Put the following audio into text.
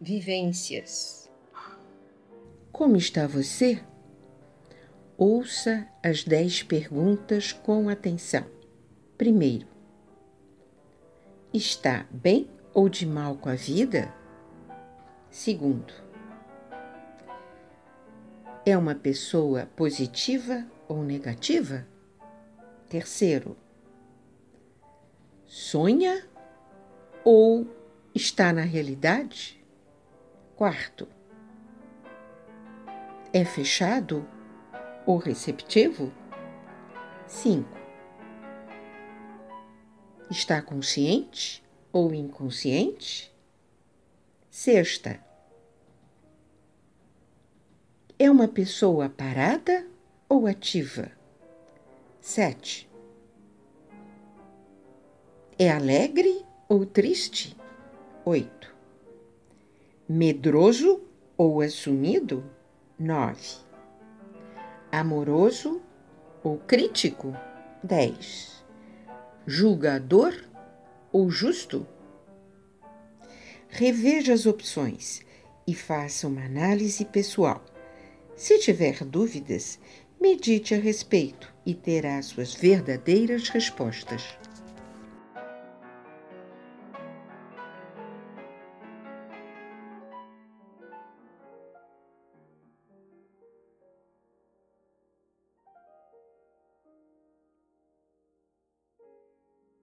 vivências. Como está você? Ouça as dez perguntas com atenção. Primeiro, está bem ou de mal com a vida? Segundo, é uma pessoa positiva ou negativa? Terceiro, sonha ou está na realidade? Quarto, é fechado ou receptivo? Cinco, está consciente ou inconsciente? Sexta, é uma pessoa parada ou ativa? Sete, é alegre ou triste? Oito. Medroso ou assumido? Nove. Amoroso ou crítico? Dez. Julgador ou justo? Reveja as opções e faça uma análise pessoal. Se tiver dúvidas, medite a respeito e terá suas verdadeiras respostas.